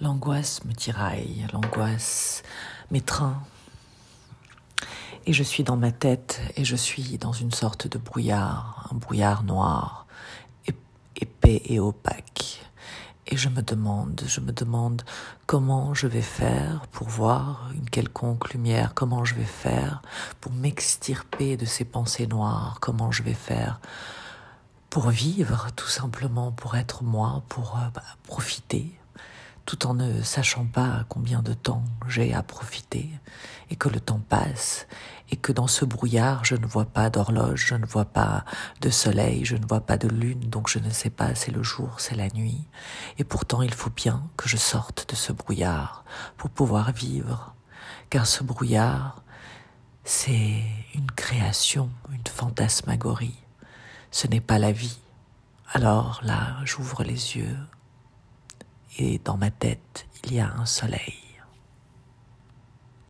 L'angoisse me tiraille, l'angoisse m'étreint. Et je suis dans ma tête et je suis dans une sorte de brouillard, un brouillard noir, épais et opaque. Et je me demande, je me demande comment je vais faire pour voir une quelconque lumière, comment je vais faire pour m'extirper de ces pensées noires, comment je vais faire pour vivre tout simplement, pour être moi, pour euh, bah, profiter, tout en ne sachant pas combien de temps j'ai à profiter, et que le temps passe, et que dans ce brouillard, je ne vois pas d'horloge, je ne vois pas de soleil, je ne vois pas de lune, donc je ne sais pas c'est le jour, c'est la nuit, et pourtant il faut bien que je sorte de ce brouillard pour pouvoir vivre, car ce brouillard, c'est une création, une fantasmagorie, ce n'est pas la vie. Alors là, j'ouvre les yeux, et dans ma tête, il y a un soleil.